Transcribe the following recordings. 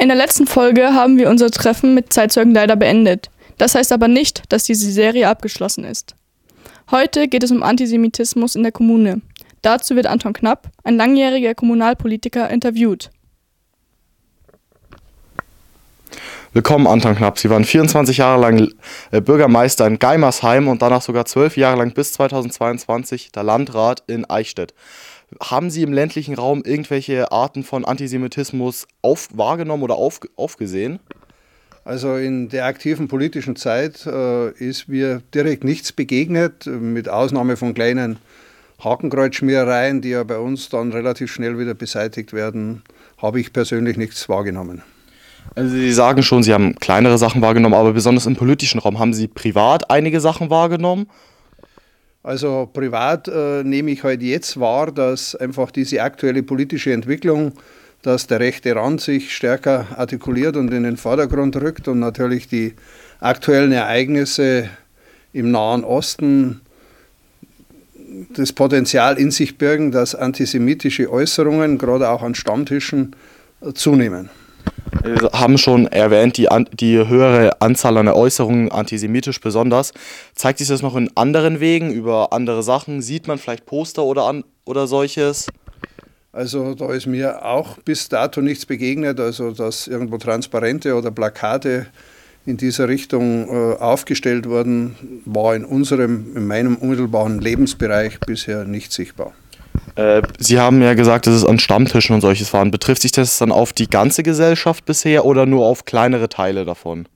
In der letzten Folge haben wir unser Treffen mit Zeitzeugen leider beendet. Das heißt aber nicht, dass diese Serie abgeschlossen ist. Heute geht es um Antisemitismus in der Kommune. Dazu wird Anton Knapp, ein langjähriger Kommunalpolitiker, interviewt. Willkommen, Anton Knapp. Sie waren 24 Jahre lang äh, Bürgermeister in Geimersheim und danach sogar 12 Jahre lang bis 2022 der Landrat in Eichstätt. Haben Sie im ländlichen Raum irgendwelche Arten von Antisemitismus auf, wahrgenommen oder auf, aufgesehen? Also in der aktiven politischen Zeit äh, ist mir direkt nichts begegnet, mit Ausnahme von kleinen Hakenkreuzschmierereien, die ja bei uns dann relativ schnell wieder beseitigt werden, habe ich persönlich nichts wahrgenommen. Also Sie sagen schon, Sie haben kleinere Sachen wahrgenommen, aber besonders im politischen Raum haben Sie privat einige Sachen wahrgenommen? Also privat äh, nehme ich halt jetzt wahr, dass einfach diese aktuelle politische Entwicklung, dass der rechte Rand sich stärker artikuliert und in den Vordergrund rückt und natürlich die aktuellen Ereignisse im Nahen Osten das Potenzial in sich birgen, dass antisemitische Äußerungen gerade auch an Stammtischen äh, zunehmen. Haben schon erwähnt, die, die höhere Anzahl an Äußerungen antisemitisch besonders. Zeigt sich das noch in anderen Wegen, über andere Sachen? Sieht man vielleicht Poster oder, an, oder solches? Also da ist mir auch bis dato nichts begegnet, also dass irgendwo Transparente oder Plakate in dieser Richtung äh, aufgestellt wurden, war in unserem, in meinem unmittelbaren Lebensbereich bisher nicht sichtbar. Äh, Sie haben ja gesagt, dass es an Stammtischen und solches waren. Betrifft sich das dann auf die ganze Gesellschaft bisher oder nur auf kleinere Teile davon?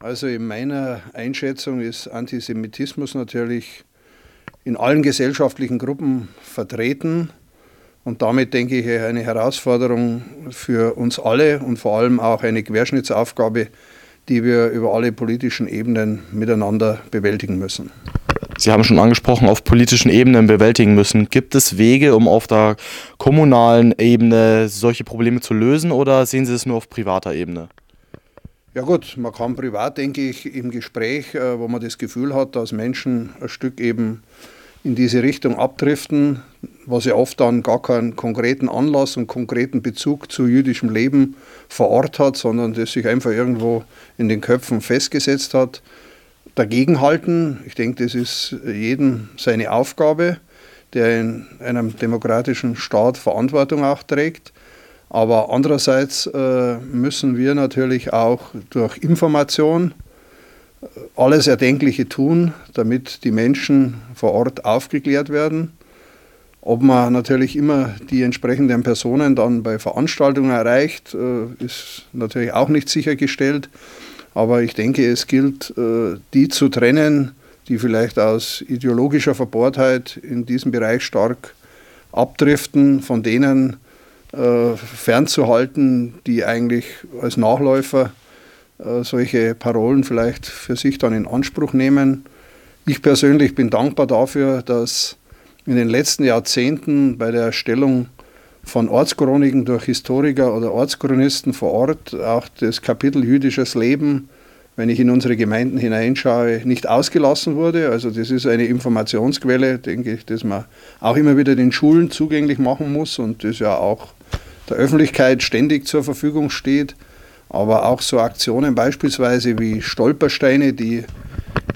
Also in meiner Einschätzung ist Antisemitismus natürlich in allen gesellschaftlichen Gruppen vertreten und damit denke ich eine Herausforderung für uns alle und vor allem auch eine Querschnittsaufgabe, die wir über alle politischen Ebenen miteinander bewältigen müssen. Sie haben schon angesprochen, auf politischen Ebenen bewältigen müssen. Gibt es Wege, um auf der kommunalen Ebene solche Probleme zu lösen oder sehen Sie es nur auf privater Ebene? Ja gut, man kann privat, denke ich, im Gespräch, äh, wo man das Gefühl hat, dass Menschen ein Stück eben in diese Richtung abdriften, was ja oft dann gar keinen konkreten Anlass und konkreten Bezug zu jüdischem Leben vor Ort hat, sondern das sich einfach irgendwo in den Köpfen festgesetzt hat dagegenhalten. Ich denke, das ist jedem seine Aufgabe, der in einem demokratischen Staat Verantwortung auch trägt. Aber andererseits äh, müssen wir natürlich auch durch Information äh, alles Erdenkliche tun, damit die Menschen vor Ort aufgeklärt werden. Ob man natürlich immer die entsprechenden Personen dann bei Veranstaltungen erreicht, äh, ist natürlich auch nicht sichergestellt. Aber ich denke, es gilt, äh, die zu trennen, die vielleicht aus ideologischer Verbohrtheit in diesem Bereich stark abdriften, von denen äh, fernzuhalten, die eigentlich als Nachläufer äh, solche Parolen vielleicht für sich dann in Anspruch nehmen. Ich persönlich bin dankbar dafür, dass in den letzten Jahrzehnten bei der Erstellung von Ortschroniken durch Historiker oder Ortschronisten vor Ort auch das Kapitel jüdisches Leben, wenn ich in unsere Gemeinden hineinschaue, nicht ausgelassen wurde. Also das ist eine Informationsquelle, denke ich, dass man auch immer wieder den Schulen zugänglich machen muss und das ja auch der Öffentlichkeit ständig zur Verfügung steht. Aber auch so Aktionen beispielsweise wie Stolpersteine, die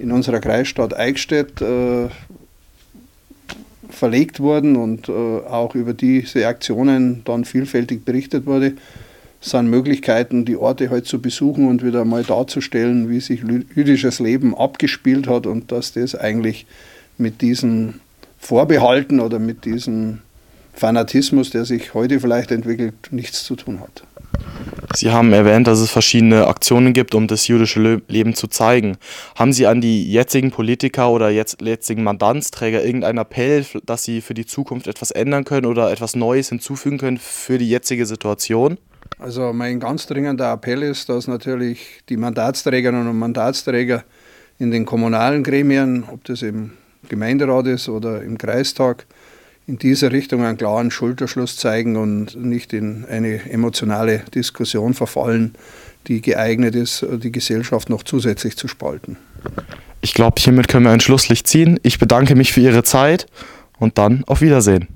in unserer Kreisstadt Eichstätt äh, verlegt wurden und äh, auch über diese Aktionen dann vielfältig berichtet wurde, sind Möglichkeiten, die Orte heute halt zu besuchen und wieder mal darzustellen, wie sich jüdisches Leben abgespielt hat und dass das eigentlich mit diesen Vorbehalten oder mit diesem Fanatismus, der sich heute vielleicht entwickelt, nichts zu tun hat. Sie haben erwähnt, dass es verschiedene Aktionen gibt, um das jüdische Leben zu zeigen. Haben Sie an die jetzigen Politiker oder jetzt, jetzigen Mandantsträger irgendeinen Appell, dass sie für die Zukunft etwas ändern können oder etwas Neues hinzufügen können für die jetzige Situation? Also mein ganz dringender Appell ist, dass natürlich die Mandatsträgerinnen und Mandatsträger in den kommunalen Gremien, ob das im Gemeinderat ist oder im Kreistag, in dieser Richtung einen klaren Schulterschluss zeigen und nicht in eine emotionale Diskussion verfallen, die geeignet ist, die Gesellschaft noch zusätzlich zu spalten. Ich glaube, hiermit können wir ein Schlusslicht ziehen. Ich bedanke mich für Ihre Zeit und dann auf Wiedersehen.